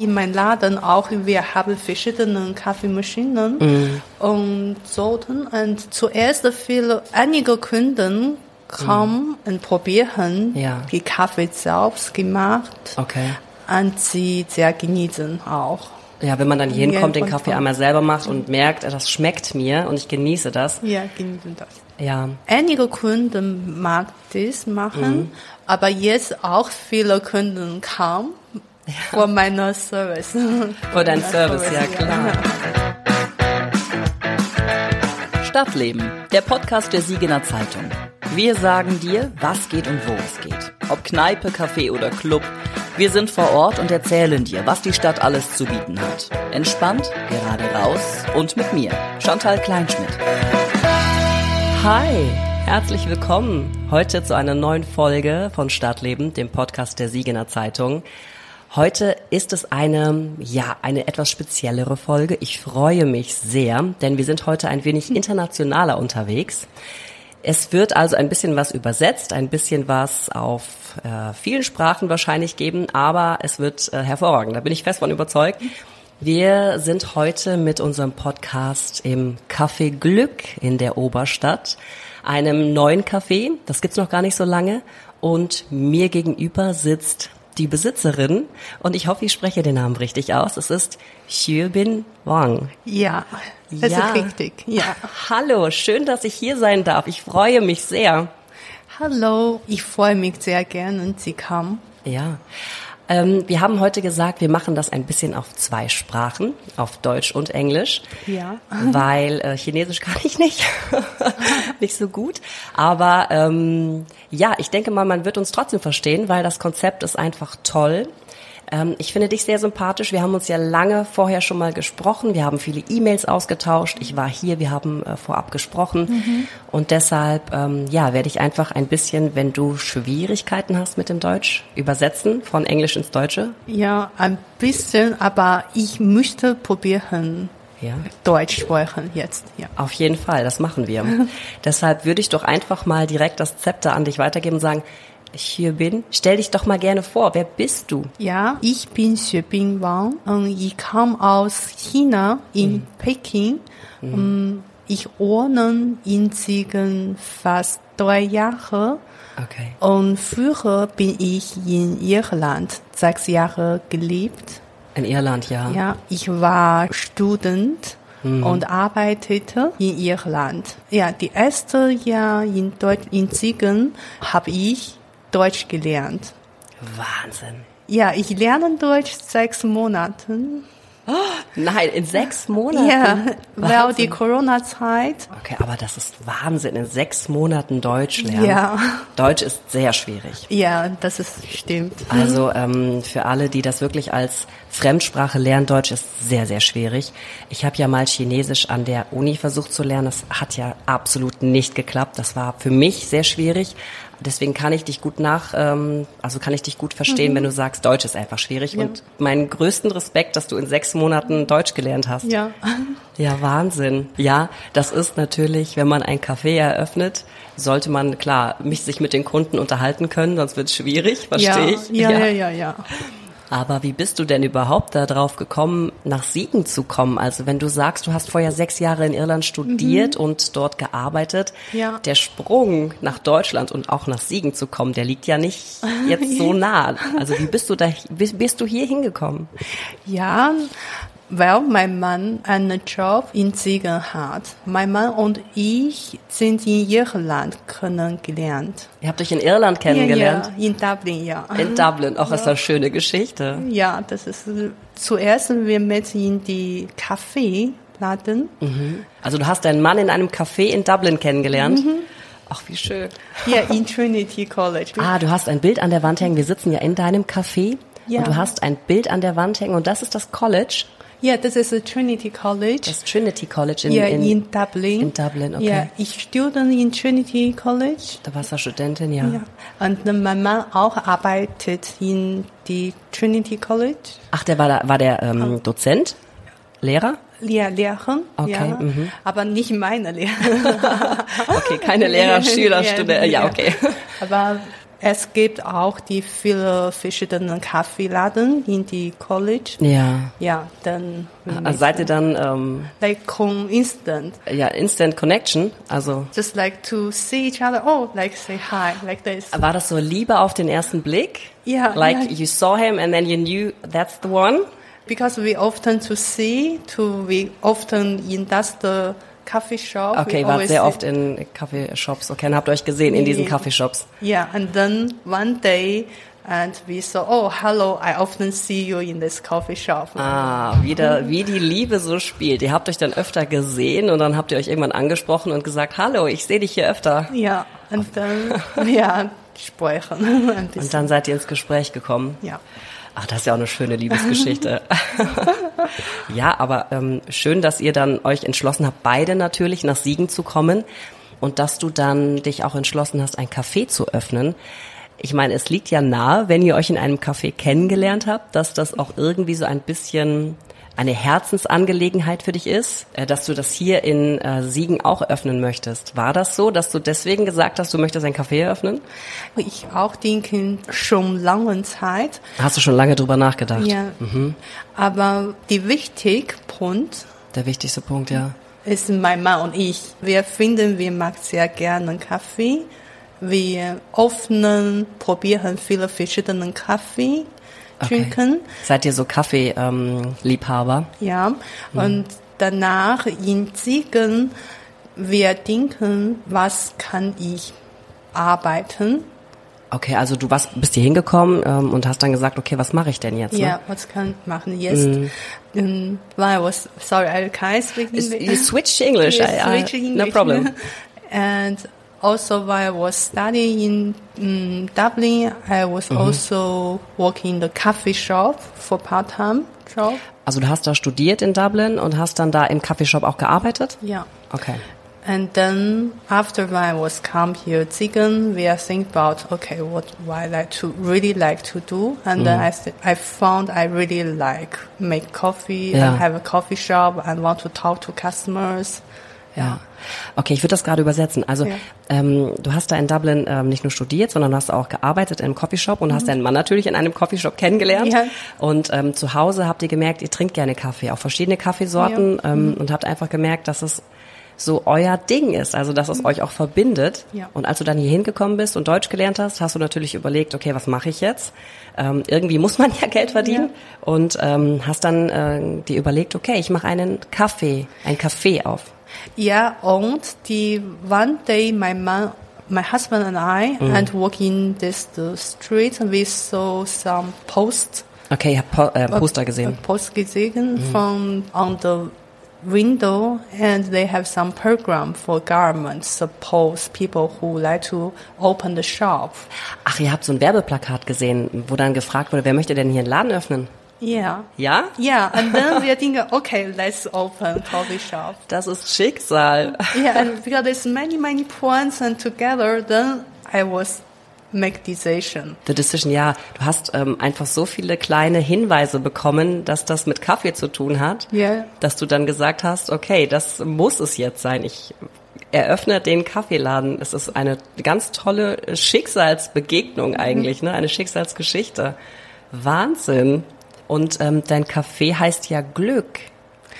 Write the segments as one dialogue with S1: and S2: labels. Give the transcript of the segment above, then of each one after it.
S1: In meinem Laden auch, wir haben verschiedene Kaffeemaschinen
S2: Mhm.
S1: und Sorten. Und zuerst viele, einige Kunden kommen und probieren
S2: Mhm. Ja.
S1: die Kaffee selbst gemacht.
S2: Okay.
S1: Und sie sehr genießen auch.
S2: Ja, wenn man dann hier hinkommt, den Kaffee einmal selber macht und merkt, das schmeckt mir und ich genieße das.
S1: Ja, genießen das.
S2: Ja,
S1: Einige Kunden mag das machen,
S2: Mhm.
S1: aber jetzt auch viele Kunden kamen für meinen Service.
S2: für deinen Service, ja klar.
S3: Stadtleben, der Podcast der Siegener Zeitung. Wir sagen dir, was geht und wo es geht. Ob Kneipe, Café oder Club. Wir sind vor Ort und erzählen dir, was die Stadt alles zu bieten hat. Entspannt, gerade raus und mit mir, Chantal Kleinschmidt.
S2: Hi, herzlich willkommen heute zu einer neuen Folge von Stadtleben, dem Podcast der Siegener Zeitung. Heute ist es eine, ja, eine etwas speziellere Folge. Ich freue mich sehr, denn wir sind heute ein wenig internationaler unterwegs. Es wird also ein bisschen was übersetzt, ein bisschen was auf äh, vielen Sprachen wahrscheinlich geben, aber es wird äh, hervorragend. Da bin ich fest von überzeugt. Wir sind heute mit unserem Podcast im Café Glück in der Oberstadt, einem neuen Café. Das gibt's noch gar nicht so lange. Und mir gegenüber sitzt die Besitzerin und ich hoffe, ich spreche den Namen richtig aus. Es ist Xiubin Wang.
S1: Ja, das
S2: Ja.
S1: ist richtig. Ja.
S2: Hallo, schön, dass ich hier sein darf. Ich freue mich sehr.
S1: Hallo, ich freue mich sehr gern und Sie kamen.
S2: Ja. Ähm, wir haben heute gesagt, wir machen das ein bisschen auf zwei Sprachen, auf Deutsch und Englisch.
S1: Ja.
S2: Weil äh, Chinesisch kann ich nicht. nicht so gut. Aber ähm, ja, ich denke mal, man wird uns trotzdem verstehen, weil das Konzept ist einfach toll. Ähm, ich finde dich sehr sympathisch. Wir haben uns ja lange vorher schon mal gesprochen. Wir haben viele E-Mails ausgetauscht. Ich war hier, wir haben äh, vorab gesprochen. Und deshalb, ähm, ja, werde ich einfach ein bisschen, wenn du Schwierigkeiten hast mit dem Deutsch, übersetzen von Englisch ins Deutsche.
S1: Ja, ein bisschen, aber ich möchte probieren,
S2: Ja.
S1: Deutsch sprechen jetzt. Ja.
S2: Auf jeden Fall, das machen wir. Deshalb würde ich doch einfach mal direkt das Zepter an dich weitergeben und sagen, ich hier bin. Stell dich doch mal gerne vor. Wer bist du?
S1: Ja, ich bin Xuebing Wang und ich komme aus China in Peking. Und Ich wohne in Siegen fast drei Jahre
S2: Okay.
S1: und früher bin ich in Irland sechs Jahre gelebt.
S2: In Irland, ja.
S1: Ja, ich war Student und arbeitete in Irland. Ja, die erste Jahr in Deutsch, in Siegen habe ich Deutsch gelernt.
S2: Wahnsinn.
S1: Ja, ich lerne Deutsch sechs Monaten.
S2: Nein, in sechs Monaten.
S1: Ja, weil
S2: Wahnsinn.
S1: die Corona-Zeit.
S2: Okay, aber das ist Wahnsinn. In sechs Monaten Deutsch lernen.
S1: Ja.
S2: Deutsch ist sehr schwierig.
S1: Ja, das ist stimmt.
S2: Also ähm, für alle, die das wirklich als Fremdsprache lernen, Deutsch ist sehr, sehr schwierig. Ich habe ja mal Chinesisch an der Uni versucht zu lernen. Das hat ja absolut nicht geklappt. Das war für mich sehr schwierig. Deswegen kann ich dich gut nach, ähm, also kann ich dich gut verstehen, wenn du sagst, Deutsch ist einfach schwierig.
S1: Ja.
S2: Und meinen größten Respekt, dass du in sechs Monaten Deutsch gelernt hast.
S1: Ja.
S2: Ja, Wahnsinn. Ja, das ist natürlich, wenn man ein Café eröffnet, sollte man klar mich sich mit den Kunden unterhalten können, sonst wird es schwierig, verstehe ich.
S1: Ja, ja, ja, ja.
S2: Aber wie bist du denn überhaupt darauf gekommen, nach Siegen zu kommen? Also wenn du sagst, du hast vorher sechs Jahre in Irland studiert und dort gearbeitet,
S1: Ja.
S2: der Sprung nach Deutschland und auch nach Siegen zu kommen, der liegt ja nicht jetzt so nah. Also wie bist du da, wie bist du hier hingekommen?
S1: Ja, weil mein Mann einen Job in Siegen hat. Mein Mann und ich sind in Irland kennengelernt.
S2: Ihr habt euch in Irland kennengelernt.
S1: Ja, ja, in Dublin, ja.
S2: In Dublin, auch ist das eine schöne Geschichte.
S1: Ja, das ist zuerst wir mit in die Kaffeeladen.
S2: Also du hast deinen Mann in einem Café in Dublin kennengelernt.
S1: Mhm.
S2: Ach, wie schön.
S1: Ja, in Trinity College.
S2: Ah, du hast ein Bild an der Wand hängen. Wir sitzen ja in deinem Café.
S1: Ja.
S2: Und du hast ein Bild an der Wand hängen und das ist das College,
S1: Ja, das ist a Trinity College.
S2: das Trinity College in,
S1: ja,
S2: in,
S1: in, Dublin.
S2: in Dublin, okay.
S1: Ja, ich studiere in Trinity College.
S2: Da warst du Studentin, ja.
S1: Ja. Und mein Mann auch arbeitet in die Trinity College.
S2: Ach, der war da, war der ähm, Dozent? Lehrer?
S1: Ja, Lehren.
S2: Okay,
S1: ja.
S2: mhm.
S1: Aber nicht meine Lehrer.
S2: Okay, keine Lehrer, Schüler, Studenten. Ja, okay.
S1: Aber es gibt auch die viele verschiedene Kaffeeladen in die College.
S2: Ja.
S1: Ja, dann
S2: Also seid ihr dann ähm,
S1: like con instant,
S2: ja Instant Connection? Also
S1: just like to see each other. Oh, like say hi, like this.
S2: war das so Liebe auf den ersten Blick?
S1: Ja,
S2: Like
S1: ja.
S2: you saw him and then you knew that's the one?
S1: Because we often to see, to we often in that's the coffee shop.
S2: Okay, wart sehr oft in Kaffeeshops. Okay, und habt euch gesehen in diesen
S1: Ja.
S2: Kaffeeshops.
S1: Yeah, and then one day, and we saw, oh, hello, I often see you in this coffee shop.
S2: Ah, wieder, wie die Liebe so spielt. Ihr habt euch dann öfter gesehen und dann habt ihr euch irgendwann angesprochen und gesagt, hallo, ich sehe dich hier öfter.
S1: Yeah, and then, yeah, sprechen.
S2: Und dann seid ihr ins Gespräch gekommen.
S1: Ja.
S2: Ach, das ist ja auch eine schöne Liebesgeschichte. ja, aber ähm, schön, dass ihr dann euch entschlossen habt, beide natürlich nach Siegen zu kommen und dass du dann dich auch entschlossen hast, ein Café zu öffnen. Ich meine, es liegt ja nahe, wenn ihr euch in einem Café kennengelernt habt, dass das auch irgendwie so ein bisschen eine Herzensangelegenheit für dich ist, äh, dass du das hier in äh, Siegen auch öffnen möchtest. War das so, dass du deswegen gesagt hast, du möchtest ein Café eröffnen?
S1: Ich auch denke schon lange Zeit.
S2: Hast du schon lange drüber nachgedacht?
S1: Ja. Aber die wichtige Punkt
S2: Der wichtigste Punkt, ja.
S1: ist mein Mann und ich. Wir finden, wir mag sehr gerne Kaffee. Wir öffnen, probieren viele verschiedene Kaffee trinken.
S2: Seid ihr so Kaffee-Liebhaber?
S1: Ja. Und danach in Siegen, wir denken, was kann ich arbeiten?
S2: okay, also du warst, bist hier hingekommen ähm, und hast dann gesagt, okay, was mache ich denn jetzt?
S1: Ja,
S2: Ne?
S1: was kann ich machen jetzt? Um, while I was sorry, I can't speak
S2: Is-
S1: English.
S2: You switch English. I- I-
S1: switch
S2: No
S1: English.
S2: problem.
S1: and also while I was studying in um, Dublin, I was
S2: Mhm.
S1: also working in the coffee shop for part-time job.
S2: Also du hast da studiert in Dublin und hast dann da im Kaffeeshop auch gearbeitet?
S1: Yeah.
S2: Okay.
S1: And then after I was come here, Zigen, we are think about okay, what what I like to really like to do, and then I th- I found I really like make coffee
S2: Yeah.
S1: and have a coffee shop and want to talk to customers.
S2: Ja. Okay, ich würde das gerade übersetzen. Also
S1: Ja.
S2: ähm, du hast da in Dublin ähm, nicht nur studiert, sondern du hast auch gearbeitet in einem Coffeeshop und hast deinen Mann natürlich in einem Coffeeshop kennengelernt.
S1: Mhm. Ja.
S2: Und ähm, zu Hause habt ihr gemerkt, ihr trinkt gerne Kaffee, auch verschiedene Kaffeesorten
S1: Ja. Mhm.
S2: ähm, und habt einfach gemerkt, dass es so euer Ding ist, also dass es euch auch verbindet.
S1: Mhm. Ja.
S2: Und als du dann hier hingekommen bist und Deutsch gelernt hast, hast du natürlich überlegt, okay, was mache ich jetzt? Ähm, irgendwie muss man ja Geld verdienen und ähm, hast dann äh, dir überlegt, okay, ich mache einen Kaffee, ein Café auf.
S1: Yeah, und die one day my man, my husband and I, and walking this the street, and we saw some posts,
S2: Okay, ich habe po äh, Poster gesehen.
S1: a post gesehen from on the window, and they have some program for government suppose people who like to open the shop.
S2: Ach, ihr habt so ein Werbeplakat gesehen, wo dann gefragt wurde, wer möchte denn hier einen Laden öffnen?
S1: Yeah.
S2: Ja?
S1: Yeah, and then we are thinking, okay, let's open coffee shop.
S2: Das ist Schicksal.
S1: yeah, and because there's many, many points and together, then I was make decision.
S2: The Decision, ja. Du hast ähm, einfach so viele kleine Hinweise bekommen, dass das mit Kaffee zu tun hat,
S1: Ja.
S2: dass du dann gesagt hast, okay, das muss es jetzt sein. Ich eröffne den Kaffeeladen. Es ist eine ganz tolle Schicksalsbegegnung eigentlich, ne? Eine Schicksalsgeschichte. Wahnsinn. Und ähm, dein Café heißt ja Glück.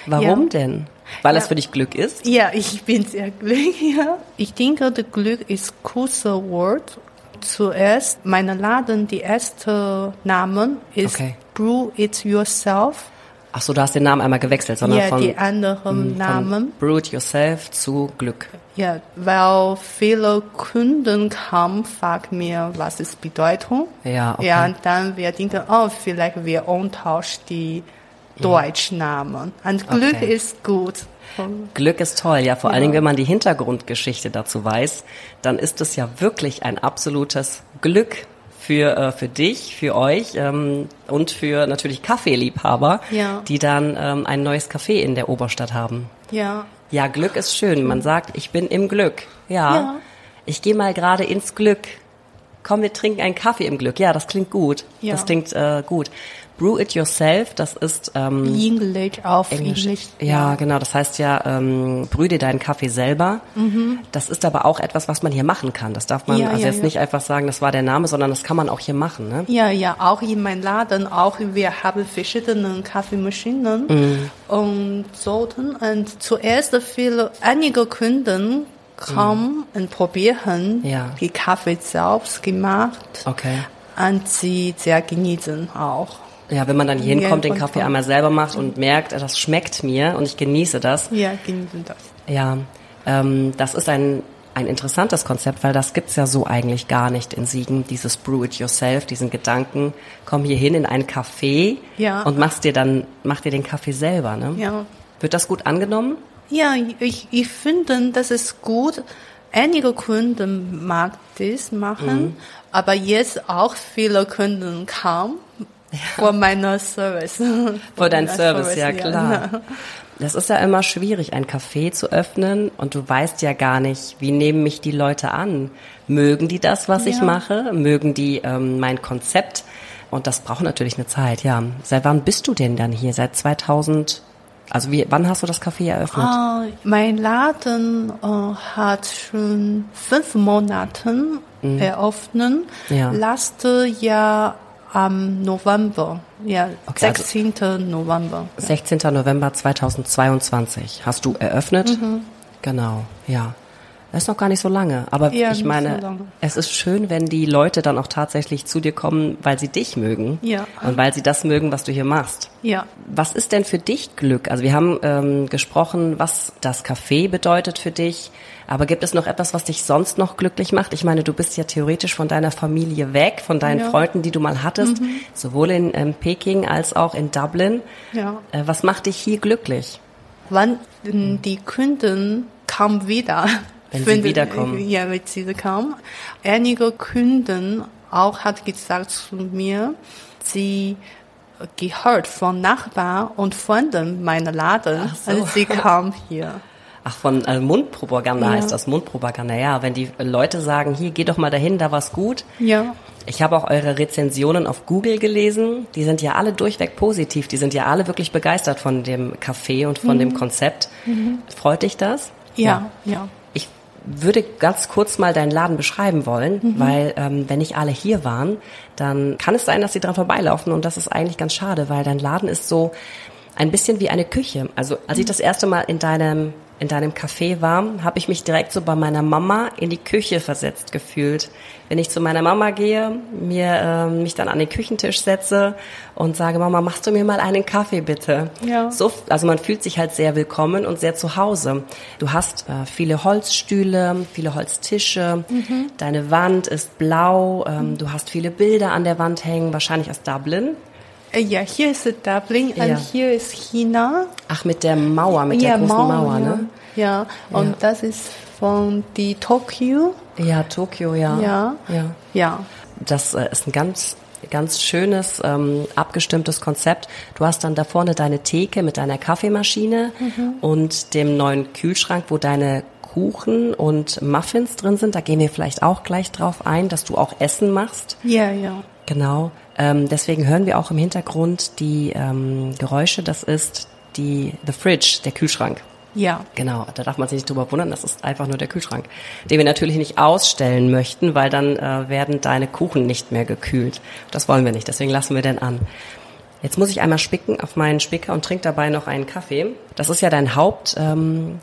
S2: Warum
S1: Ja.
S2: denn? Weil es
S1: Ja.
S2: für dich Glück ist?
S1: Ja, ich bin sehr glücklich. Ja. Ich denke, das Glück ist kurzer Wort. Zuerst, meine Laden, die erste Name ist
S2: Okay.
S1: Brew It Yourself.
S2: Ach so, du hast den Namen einmal gewechselt, sondern
S1: Ja,
S2: von,
S1: die anderen Namen.
S2: von Brew It Yourself zu Glück.
S1: Ja, weil viele Kunden kamen, fragen mir, was ist Bedeutung?
S2: Ja, okay.
S1: Ja, und dann wir denken, oh, vielleicht wir umtauschen die Deutschnamen. Und Glück
S2: Okay.
S1: ist gut.
S2: Glück ist toll, ja, vor allen
S1: Ja.
S2: Dingen, wenn man die Hintergrundgeschichte dazu weiß, dann ist es ja wirklich ein absolutes Glück für, äh, für dich, für euch ähm, und für natürlich Kaffeeliebhaber,
S1: Ja.
S2: die dann ähm, ein neues Café in der Oberstadt haben.
S1: Ja,
S2: Ja, Glück ist schön. Man sagt, ich bin im Glück. Ja,
S1: Ja.
S2: ich gehe mal gerade ins Glück. Komm, wir trinken einen Kaffee im Glück. Ja, das klingt gut.
S1: Ja.
S2: Das klingt äh, gut. Brew it yourself, das ist ähm,
S1: Englisch auf
S2: Englisch.
S1: Englisch.
S2: Ja, genau. Das heißt ja, ähm, brüh dir deinen Kaffee selber. Das ist aber auch etwas, was man hier machen kann. Das darf man
S1: Mhm. Ja,
S2: also
S1: ja,
S2: jetzt nicht einfach sagen, das war der Name, sondern das kann man auch hier machen. Ne?
S1: Ja, ja, auch in meinem Laden, auch wir haben verschiedene Kaffeemaschinen
S2: Mhm.
S1: und Sorten. Und zuerst viele, einige Kunden kommen und probieren
S2: Mhm. Ja.
S1: die Kaffee selbst gemacht
S2: Okay.
S1: und sie sehr genießen auch.
S2: Ja, wenn man dann hier hinkommt, den Kaffee einmal selber macht und merkt, das schmeckt mir und ich genieße das.
S1: Ja, genießen das.
S2: Ja, ähm, das ist ein, ein interessantes Konzept, weil das gibt's ja so eigentlich gar nicht in Siegen, dieses Brew it yourself, diesen Gedanken, komm hier hin in ein Café
S1: Ja.
S2: und machst dir dann, mach dir den Kaffee selber, ne?
S1: Ja.
S2: Wird das gut angenommen?
S1: Ja, ich, ich finde, das ist gut. Einige Kunden mag das machen,
S2: Mhm.
S1: aber jetzt auch viele Kunden kamen vor meiner Service.
S2: Vor deinem
S1: meiner
S2: Service, ja klar. Das ist ja immer schwierig, ein Café zu öffnen und du weißt ja gar nicht, wie nehmen mich die Leute an? Mögen die das, was ich
S1: Ja.
S2: mache? Mögen die ähm, mein Konzept? Und das braucht natürlich eine Zeit, ja. Seit wann bist du denn dann hier? Seit 2000? Also wie, wann hast du das Café eröffnet?
S1: Ah, mein Laden äh, hat schon fünf Monate eröffnet.
S2: Mhm. Ja.
S1: Letztes Jahr am November, ja,
S2: Okay, also-
S1: 16. November.
S2: 16. November 2022 hast du eröffnet.
S1: Mhm.
S2: Genau, ja. Das ist noch gar nicht so lange, aber
S1: Ja,
S2: ich meine,
S1: so
S2: es ist schön, wenn die Leute dann auch tatsächlich zu dir kommen, weil sie dich mögen
S1: Ja.
S2: und weil sie das mögen, was du hier machst.
S1: Ja.
S2: Was ist denn für dich Glück? Also wir haben ähm, gesprochen, was das Café bedeutet für dich, aber gibt es noch etwas, was dich sonst noch glücklich macht? Ich meine, du bist ja theoretisch von deiner Familie weg, von deinen
S1: Ja. Mhm.
S2: Freunden, die du mal hattest, sowohl in ähm, Peking als auch in Dublin.
S1: Ja.
S2: Äh, was macht dich hier glücklich?
S1: Wann die Kunden kommen wieder.
S2: Wenn sie wiederkommen.
S1: Ja, wenn sie kommen. Einige Kunden auch hat gesagt zu mir, sie gehört von Nachbarn und Freunden meiner Laden
S2: so.
S1: und sie kam hier.
S2: Ach, von äh, Mundpropaganda
S1: Ja.
S2: heißt das, Mundpropaganda. Ja, wenn die Leute sagen, hier, geh doch mal dahin, da war's gut.
S1: Ja.
S2: Ich habe auch eure Rezensionen auf Google gelesen. Die sind ja alle durchweg positiv. Die sind ja alle wirklich begeistert von dem Café und von dem Konzept. Freut dich das?
S1: Ja, ja.
S2: Ich würde ganz kurz mal deinen Laden beschreiben wollen,
S1: Mhm.
S2: weil ähm, wenn nicht alle hier waren, dann kann es sein, dass sie dran vorbeilaufen und das ist eigentlich ganz schade, weil dein Laden ist so ein bisschen wie eine Küche. Also als ich das erste Mal in deinem in deinem Café war, habe ich mich direkt so bei meiner Mama in die Küche versetzt gefühlt. Wenn ich zu meiner Mama gehe, mir ähm, mich dann an den Küchentisch setze und sage, Mama, machst du mir mal einen Kaffee bitte?
S1: Ja.
S2: So, also man fühlt sich halt sehr willkommen und sehr zu Hause. Du hast äh, viele Holzstühle, viele Holztische, deine Wand ist blau, ähm, du hast viele Bilder an der Wand hängen, wahrscheinlich aus Dublin.
S1: Äh, Ja, hier ist Dublin
S2: Ja.
S1: und hier ist China.
S2: Ach, mit der Mauer, mit
S1: ja,
S2: der großen Mauer,
S1: Mauer,
S2: ne?
S1: Ja, und
S2: Ja.
S1: das ist von die Tokio.
S2: Ja, Tokio, ja.
S1: Ja.
S2: ja.
S1: Ja.
S2: Das äh, ist ein ganz ganz schönes, ähm, abgestimmtes Konzept. Du hast dann da vorne deine Theke mit deiner Kaffeemaschine und dem neuen Kühlschrank, wo deine Kuchen und Muffins drin sind. Da gehen wir vielleicht auch gleich drauf ein, dass du auch Essen machst.
S1: Ja, ja.
S2: Genau. Ähm, deswegen hören wir auch im Hintergrund die ähm, Geräusche. Das ist die The Fridge, der Kühlschrank.
S1: Ja.
S2: Genau, da darf man sich nicht drüber wundern, das ist einfach nur der Kühlschrank, den wir natürlich nicht ausstellen möchten, weil dann äh, werden deine Kuchen nicht mehr gekühlt. Das wollen wir nicht, deswegen lassen wir den an. Jetzt muss ich einmal spicken auf meinen Spicker und trinke dabei noch einen Kaffee. Das ist ja dein Haupt, ähm,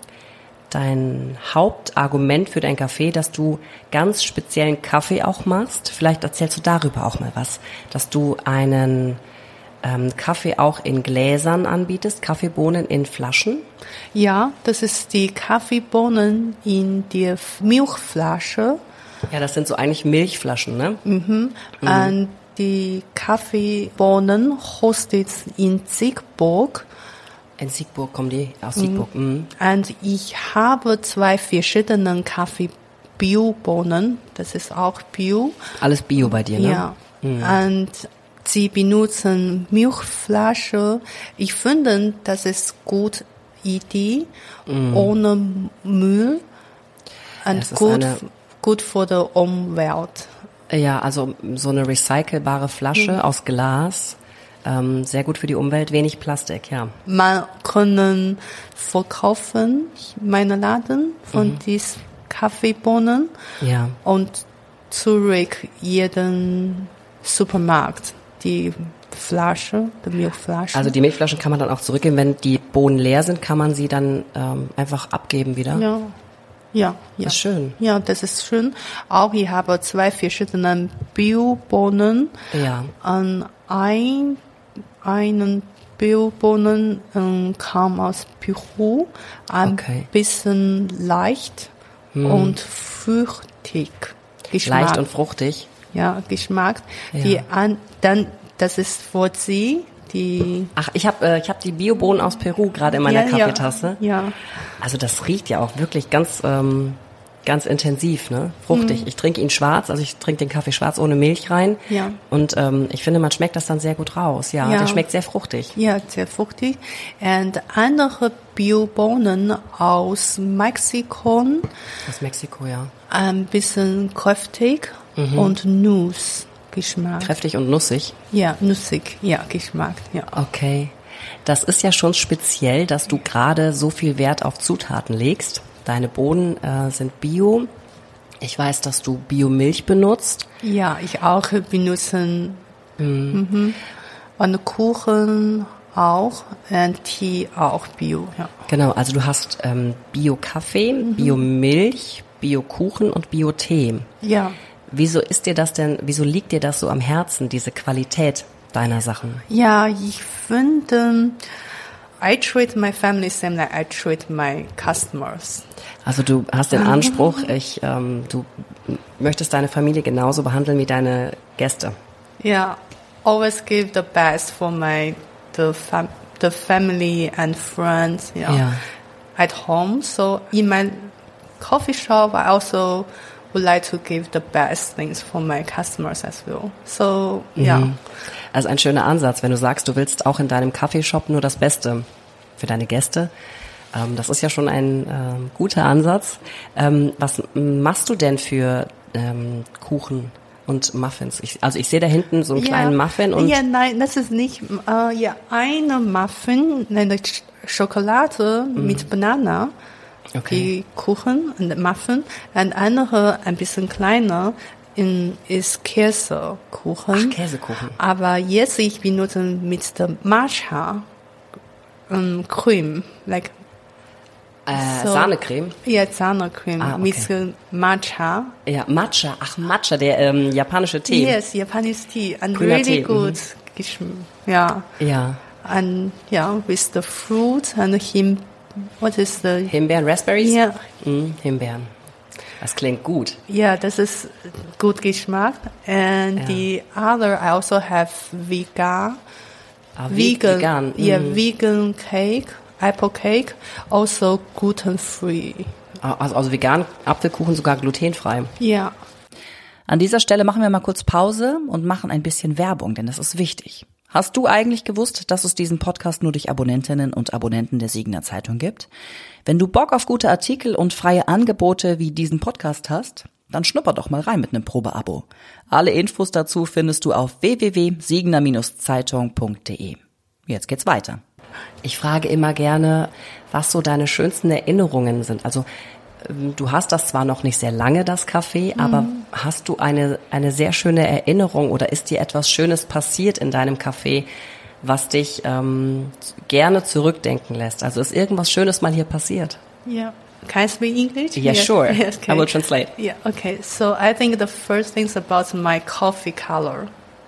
S2: dein Hauptargument für dein Kaffee, dass du ganz speziellen Kaffee auch machst. Vielleicht erzählst du darüber auch mal was, dass du einen ähm, Kaffee auch in Gläsern anbietest, Kaffeebohnen in Flaschen.
S1: Ja, das ist die Kaffeebohnen in der Milchflasche.
S2: Ja, das sind so eigentlich Milchflaschen, ne?
S1: Mhm. Und die Kaffeebohnen hostet in Siegburg.
S2: In Siegburg kommen die, aus Siegburg. Mhm.
S1: Und ich habe zwei verschiedene Kaffee-Bio-Bohnen. Das ist auch Bio.
S2: Alles Bio bei dir, ne?
S1: Ja. Und sie benutzen Milchflasche. Ich finde, das ist gut Idee, ohne Müll und gut, gut für die Umwelt.
S2: Ja, also so eine recycelbare Flasche
S1: Mhm.
S2: aus Glas. Ähm, sehr gut für die Umwelt, wenig Plastik, ja.
S1: Man können verkaufen, meine Laden von diesen Kaffeebohnen
S2: Ja.
S1: und zurück jeden Supermarkt die Flasche, die Milchflasche.
S2: Also die Milchflaschen kann man dann auch zurückgeben. Wenn die Bohnen leer sind, kann man sie dann ähm, einfach abgeben wieder.
S1: ja, ja, ja.
S2: Das ist schön.
S1: Ja, das ist schön. Auch ich habe zwei verschiedene Biobohnen.
S2: Ja.
S1: An ein, einen Biobohnen ähm, kam aus Peru, ein
S2: Okay.
S1: Bisschen leicht und fruchtig. Geschmack.
S2: Leicht und fruchtig.
S1: ja, Geschmack.
S2: Ja.
S1: Die an, dann, das ist für Sie, die
S2: Ach, ich habe äh, ich hab die Biobohnen aus Peru gerade in meiner
S1: ja,
S2: Kaffeetasse.
S1: Ja, ja.
S2: Also das riecht ja auch wirklich ganz ähm, ganz intensiv, ne? Fruchtig.
S1: Mhm.
S2: Ich trinke ihn schwarz, also ich trinke den Kaffee schwarz ohne Milch rein.
S1: Ja.
S2: Und ähm, ich finde, man schmeckt das dann sehr gut raus. Ja,
S1: Ja.
S2: der schmeckt sehr fruchtig.
S1: Ja, sehr fruchtig. Und andere Biobohnen aus Mexiko,
S2: Aus Mexiko, ja.
S1: ein bisschen kräftig
S2: Mhm.
S1: und Nussgeschmack.
S2: Kräftig und nussig.
S1: Ja, nussig, ja, Geschmack, ja.
S2: Okay. Das ist ja schon speziell, dass du gerade so viel Wert auf Zutaten legst. Deine Bohnen äh, sind bio. Ich weiß, dass du Biomilch benutzt.
S1: Ja, ich auch benutzen mhm. und Kuchen auch und Tee auch Bio, ja.
S2: Genau, also du hast ähm, Bio-Kaffee, Biomilch, Bio-Kuchen und Bio-Tee.
S1: Ja,
S2: Wieso ist dir das denn, wieso liegt dir das so am Herzen, diese Qualität deiner Sachen?
S1: ja, ich finde, I treat my family same like I treat my customers.
S2: Also du hast den Anspruch, ich, ähm, du möchtest deine Familie genauso behandeln wie deine Gäste.
S1: Yeah, always give the best for my the fam the family and friends. Yeah,
S2: Yeah.
S1: at home. So in my coffee shop, I also would like to give the best things for my customers as well. So yeah,
S2: Also ein schöner Ansatz, wenn du sagst, du willst auch in deinem Kaffeeshop nur das Beste für deine Gäste. Ähm, das ist ja schon ein ähm, guter Ansatz. Ähm, was machst du denn für Kuchen und Muffins? Ich, also ich sehe da hinten so einen kleinen Muffin und
S1: ja, nein, das ist nicht. Äh, ja, eine Muffin, eine Sch- Schokolade mit Banana.
S2: Okay.
S1: Die Kuchen und Muffin. Und andere, ein bisschen kleiner, in, ist Käsekuchen.
S2: Ach, Käsekuchen.
S1: Aber jetzt ich benutze mit der Matcha ähm, Cream, like
S2: äh,
S1: so-
S2: Sahnecreme.
S1: ja Sahnecreme
S2: Ah, okay.
S1: mit Matcha.
S2: Ja, Matcha. Ach, Matcha, der ähm, japanische Tee.
S1: Yes, Japanese tea and
S2: Grüner
S1: really
S2: Tee, mhm.
S1: good. Geschm- Ja.
S2: Ja.
S1: and yeah, with the fruit and him. What is the?
S2: Himbeeren, Raspberries?
S1: Yeah,
S2: Mm, Himbeeren. Das klingt gut.
S1: yeah, this is good Geschmack. And
S2: Yeah.
S1: the other, I also have vegan,
S2: Ah, ve-
S1: vegan,
S2: vegan.
S1: yeah,
S2: mm.
S1: vegan cake, apple cake, also gluten free.
S2: Ah, Also, also vegan, Apfelkuchen sogar glutenfrei.
S1: Yeah.
S3: An dieser Stelle machen wir mal kurz Pause und machen ein bisschen Werbung, denn das ist wichtig. Hast du eigentlich gewusst, dass es diesen Podcast nur durch Abonnentinnen und Abonnenten der Siegener Zeitung gibt? Wenn du Bock auf gute Artikel und freie Angebote wie diesen Podcast hast, dann schnupper doch mal rein mit einem Probeabo. Alle Infos dazu findest du auf www.siegener-zeitung.de. Jetzt geht's weiter.
S2: Ich frage immer gerne, was so deine schönsten Erinnerungen sind. Also du hast das zwar noch nicht sehr lange, das Café, aber hast du eine, eine sehr schöne Erinnerung oder ist dir etwas Schönes passiert in deinem Café, was dich ähm, gerne zurückdenken lässt? Also ist irgendwas Schönes mal hier passiert?
S1: Yeah. Can I speak English?
S2: Yeah, sure.
S1: Yes,
S2: I will translate.
S1: Yeah, okay. So I think the first thing's about my coffee color.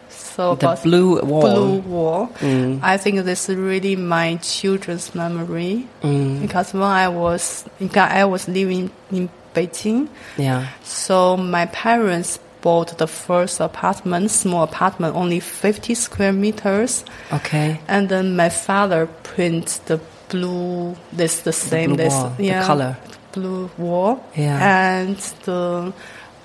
S1: So
S2: The blue wall.
S1: Blue wall. Mm. I think this is really my children's memory mm. because when I was I was living in Beijing,
S2: Ja.
S1: so my parents bought the first apartment, small apartment, only 50 square meters.
S2: Okay.
S1: And then my father print the blue. This the same.
S2: blue
S1: this
S2: wall, the color.
S1: blue wall.
S2: Yeah.
S1: And the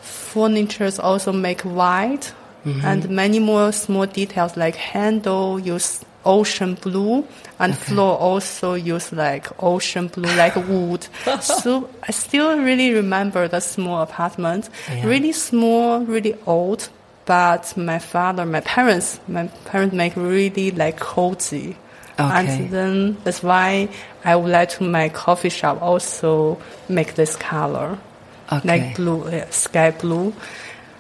S1: furnitures also make white,
S2: Mm-hmm.
S1: and many more small details like handle use ocean blue, and floor also use like ocean blue, like wood. so I still really remember the small apartment,
S2: Yeah.
S1: really small, really old. But my father, my parents, my parents make really like cozy.
S2: Okay.
S1: And then that's why I would like to my coffee shop also make this color.
S2: Okay.
S1: Like blue, sky blue.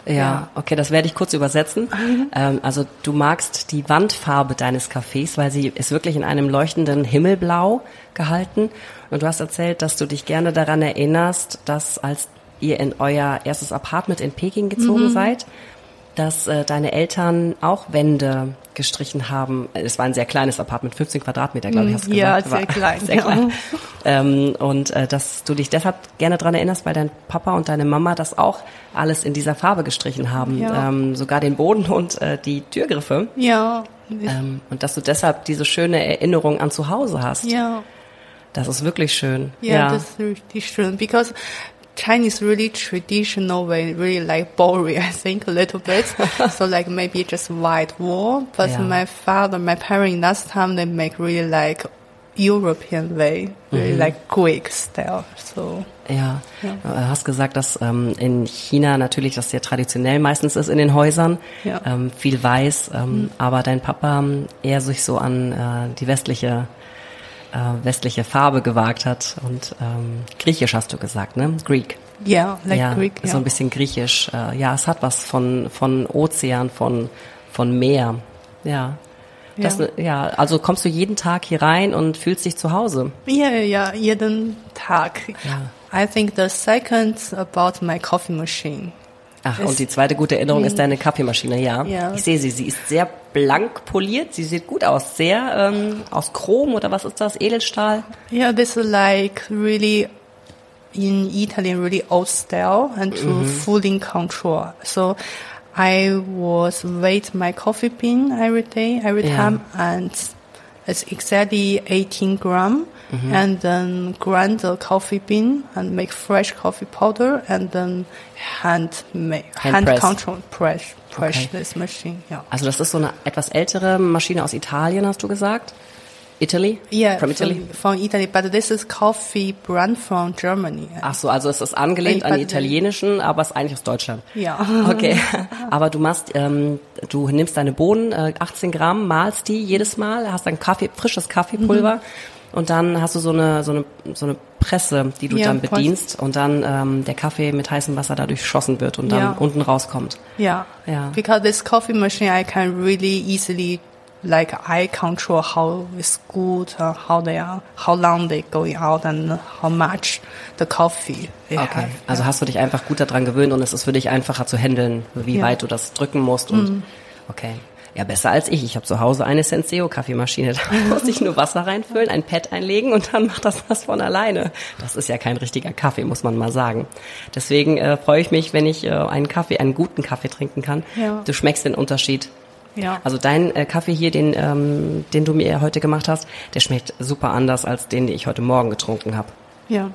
S2: Ja, okay, das werde ich kurz übersetzen. Ähm, also du magst die Wandfarbe deines Cafés, weil sie ist wirklich in einem leuchtenden Himmelblau gehalten. Und du hast erzählt, dass du dich gerne daran erinnerst, dass als ihr in euer erstes Apartment in Peking gezogen seid, dass äh, deine Eltern auch Wände gestrichen haben. Es war ein sehr kleines Apartment, 15 Quadratmeter, glaube ich, hast du
S1: Ja,
S2: gesagt.
S1: sehr klein,
S2: Sehr
S1: ja.
S2: klein. Ähm, und äh, dass du dich deshalb gerne dran erinnerst, weil dein Papa und deine Mama das auch alles in dieser Farbe gestrichen haben.
S1: Ja.
S2: Ähm, sogar den Boden und äh, die Türgriffe.
S1: Ja,
S2: Ähm, und dass du deshalb diese schöne Erinnerung an zu Hause hast.
S1: ja.
S2: Das ist wirklich schön.
S1: Yeah, that's really true because Chinese really traditional way, really like boring, I think a little bit. so like maybe just white wall, but
S2: Yeah.
S1: my father, my parents last time they make really like European way, really like Greek style. So
S2: Ja,
S1: Ja.
S2: du hast gesagt, dass ähm, in China natürlich das sehr traditionell meistens ist in den Häusern,
S1: Ja.
S2: ähm, viel weiß, ähm, aber dein Papa ähm, eher sich so an äh, die westliche äh, westliche Farbe gewagt hat und ähm, griechisch hast du gesagt, ne? Greek.
S1: yeah, like
S2: ja,
S1: Greek.
S2: so
S1: Yeah.
S2: ein bisschen griechisch. Äh, ja, es hat was von von Ozean, von von Meer. Ja. Das,
S1: Ja.
S2: ja, also kommst du jeden Tag hier rein und fühlst dich zu Hause.
S1: Ja, ja, jeden Tag.
S2: Ja.
S1: I think the second about my coffee machine.
S2: Ach, und die zweite gute Erinnerung ist deine Kaffeemaschine, ja.
S1: Ja.
S2: Ich sehe sie, sie ist sehr blank poliert, sie sieht gut aus, sehr ähm, aus Chrom oder was ist das, Edelstahl?
S1: Yeah, this is like really in Italy really old style and to full in control. So I was weight my coffee bean every day, every
S2: Yeah.
S1: time, and it's exactly 18 gram. And then grind the coffee bean and make fresh coffee powder, and then hand make
S2: Hand
S1: hand,
S2: press.
S1: control press press
S2: Okay.
S1: this machine. Yeah.
S2: Also das ist so eine etwas ältere Maschine aus Italien, hast du gesagt? Italy?
S1: Yeah,
S2: From Italy?
S1: from, from Italy, but this is coffee brand from Germany.
S2: Ach so, also es ist angelehnt an
S1: But-
S2: die italienischen, aber es ist eigentlich aus Deutschland.
S1: Ja.
S2: Okay, aber du machst, ähm, du nimmst deine Bohnen, äh, 18 Gramm, malst die jedes Mal, hast dann Kaffee, frisches Kaffeepulver und dann hast du so eine, so eine, so eine Presse, die du
S1: Ja,
S2: dann bedienst und dann ähm, der Kaffee mit heißem Wasser da durchschossen wird und dann
S1: Ja.
S2: unten rauskommt.
S1: Yeah.
S2: Yeah.
S1: Because this coffee machine, I can really easily, like, I control how it's good, uh, how they are, how long they going out, and how much the coffee
S2: Okay,
S1: have.
S2: also hast du dich einfach gut daran gewöhnt und es ist für dich einfacher zu handeln, wie
S1: Ja. Mhm.
S2: weit du das drücken musst und okay. Ja, besser als ich. Ich habe zu Hause eine Senseo Kaffeemaschine. Da muss ich nur Wasser reinfüllen, ein Pad einlegen und dann macht das was von alleine. Das ist ja kein richtiger Kaffee, muss man mal sagen. Deswegen äh, freue ich mich, wenn ich äh, einen Kaffee, einen guten Kaffee trinken kann.
S1: Ja.
S2: Du schmeckst den Unterschied.
S1: Ja.
S2: Also dein äh, Kaffee hier, den, ähm, den du mir heute gemacht hast, der schmeckt super anders als den, den ich heute Morgen getrunken habe.
S1: yeah.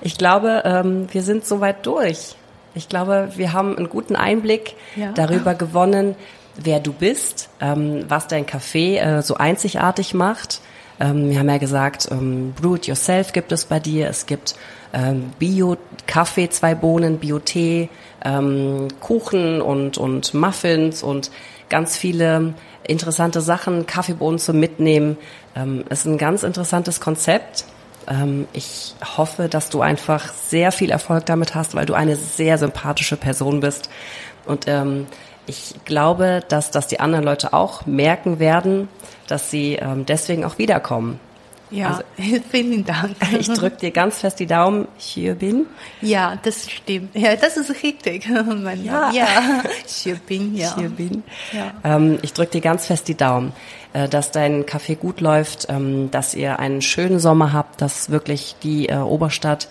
S2: Ich glaube, ähm, wir sind soweit durch. Ich glaube, wir haben einen guten Einblick
S1: Ja.
S2: darüber gewonnen, wer du bist, ähm, was dein Café äh, so einzigartig macht. Ähm, wir haben ja gesagt, ähm, Brew It Yourself gibt es bei dir. Es gibt ähm, Bio-Kaffee, zwei Bohnen, Bio-Tee, ähm, Kuchen und, und Muffins und ganz viele interessante Sachen, Kaffeebohnen zum Mitnehmen. Ähm, es ist ein ganz interessantes Konzept. Ähm, ich hoffe, dass du einfach sehr viel Erfolg damit hast, weil du eine sehr sympathische Person bist. Und ähm, ich glaube, dass das die anderen Leute auch merken werden, dass sie ähm, deswegen auch wiederkommen.
S1: Ja, vielen Dank.
S2: Ich drücke dir ganz fest die Daumen. Hier bin.
S1: Ja, das stimmt. Ja, das ist richtig. Mein
S2: Ja.
S1: Ja. Shipping, ja.
S2: Hier bin.
S1: Ja.
S2: Ähm, ich drücke dir ganz fest die Daumen, äh, dass dein Café gut läuft, ähm, dass ihr einen schönen Sommer habt, dass wirklich die äh, Oberstadt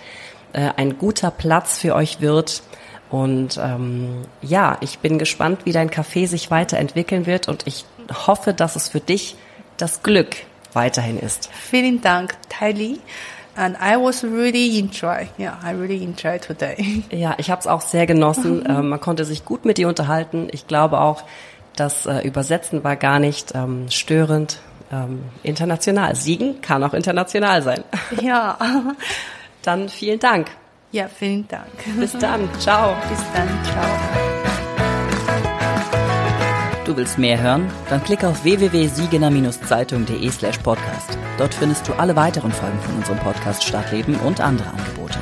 S2: äh, ein guter Platz für euch wird. Und ähm, ja, ich bin gespannt, wie dein Café sich weiterentwickeln wird und ich hoffe, dass es für dich das Glück weiterhin ist.
S1: Vielen Dank, Tylee. And I was really enjoy. Yeah, I really enjoy today.
S2: Ja, ich habe es auch sehr genossen. ähm, man konnte sich gut mit dir unterhalten. Ich glaube auch, das äh, Übersetzen war gar nicht ähm, störend. ähm, international. Siegen kann auch international sein.
S1: Ja.
S2: Dann vielen Dank.
S1: Ja, vielen Dank.
S2: Bis dann. Ciao.
S1: Bis dann. Ciao.
S3: Du willst mehr hören? Dann klick auf www.siegener-zeitung.de slash podcast. Dort findest du alle weiteren Folgen von unserem Podcast Stadtleben und andere Angebote.